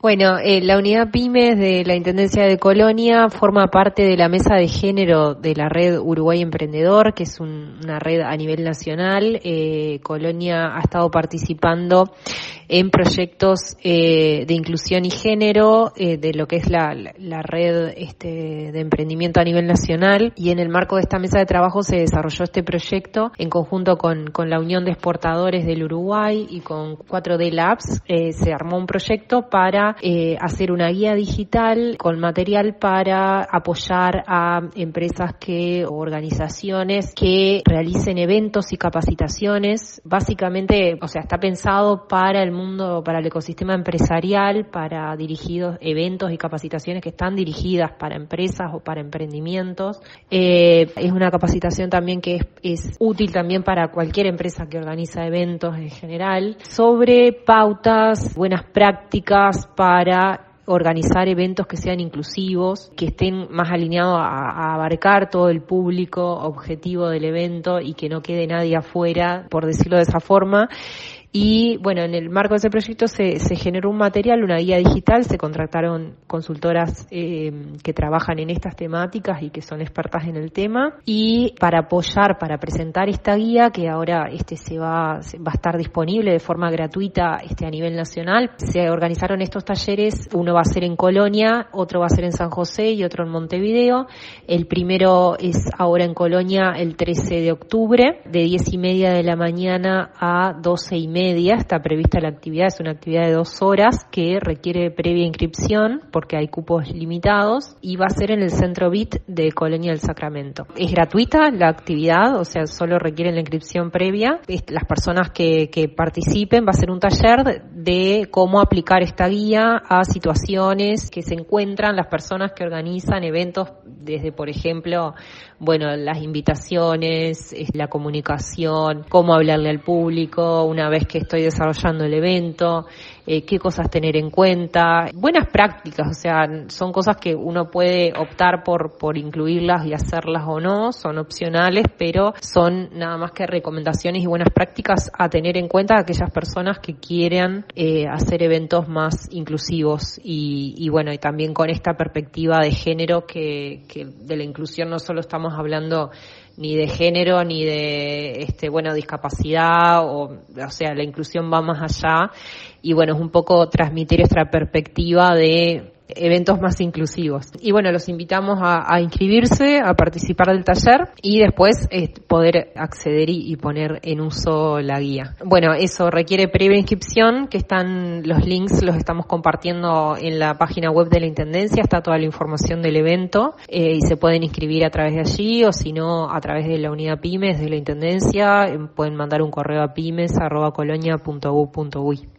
Bueno, eh, la unidad PYMES de la Intendencia de Colonia forma parte de la mesa de género de la red Uruguay Emprendedor, que es una red a nivel nacional. Eh, Colonia ha estado participando en proyectos eh, de inclusión y género eh, de lo que es la, la red este, de emprendimiento a nivel nacional y en el marco de esta mesa de trabajo se desarrolló este proyecto en conjunto con, con la Unión de Exportadores del Uruguay y con 4D Labs eh, se armó un proyecto para eh, hacer una guía digital con material para apoyar a empresas que o organizaciones que realicen eventos y capacitaciones básicamente o sea está pensado para el mundo, para el ecosistema empresarial, para dirigidos eventos y capacitaciones que están dirigidas para empresas o para emprendimientos. Eh, es una capacitación también que es, es útil también para cualquier empresa que organiza eventos en general sobre pautas, buenas prácticas para organizar eventos que sean inclusivos, que estén más alineados a, abarcar todo el público objetivo del evento y que no quede nadie afuera, por decirlo de esa forma. Y bueno, en el marco de ese proyecto se, se generó un material, una guía digital, se contrataron consultoras eh, que trabajan en estas temáticas y que son expertas en el tema. Y para apoyar, para presentar esta guía, que ahora este se va, va a estar disponible de forma gratuita este a nivel nacional, se organizaron estos talleres, uno va a ser en Colonia, otro va a ser en San José y otro en Montevideo. El primero es ahora en Colonia el 13 de octubre, de 10 y media de la mañana a 12 y media media está prevista la actividad, es una actividad de dos horas que requiere previa inscripción porque hay cupos limitados y va a ser en el centro BIT de Colonia del Sacramento. Es gratuita la actividad, o sea, solo requieren la inscripción previa. Las personas que, que participen va a ser un taller de cómo aplicar esta guía a situaciones que se encuentran las personas que organizan eventos desde, por ejemplo, bueno, las invitaciones, la comunicación, cómo hablarle al público una vez que estoy desarrollando el evento, eh, qué cosas tener en cuenta, buenas prácticas, o sea, son cosas que uno puede optar por, por incluirlas y hacerlas o no, son opcionales, pero son nada más que recomendaciones y buenas prácticas a tener en cuenta aquellas personas que quieran eh, hacer eventos más inclusivos. Y, bueno, y también con esta perspectiva de género que, que de la inclusión no solo estamos hablando ni de género ni de este bueno discapacidad o o sea la inclusión va más allá. Y bueno es un poco transmitir esta perspectiva de eventos más inclusivos. Y bueno, los invitamos a, a inscribirse, a participar del taller y después eh, poder acceder y, poner en uso la guía. Bueno, eso requiere previa inscripción, que están los links, los estamos compartiendo en la página web de la Intendencia, está toda la información del evento eh, y se pueden inscribir a través de allí o si no a través de la unidad pymes de la Intendencia, pueden mandar un correo a pymes.colonia.u.uy.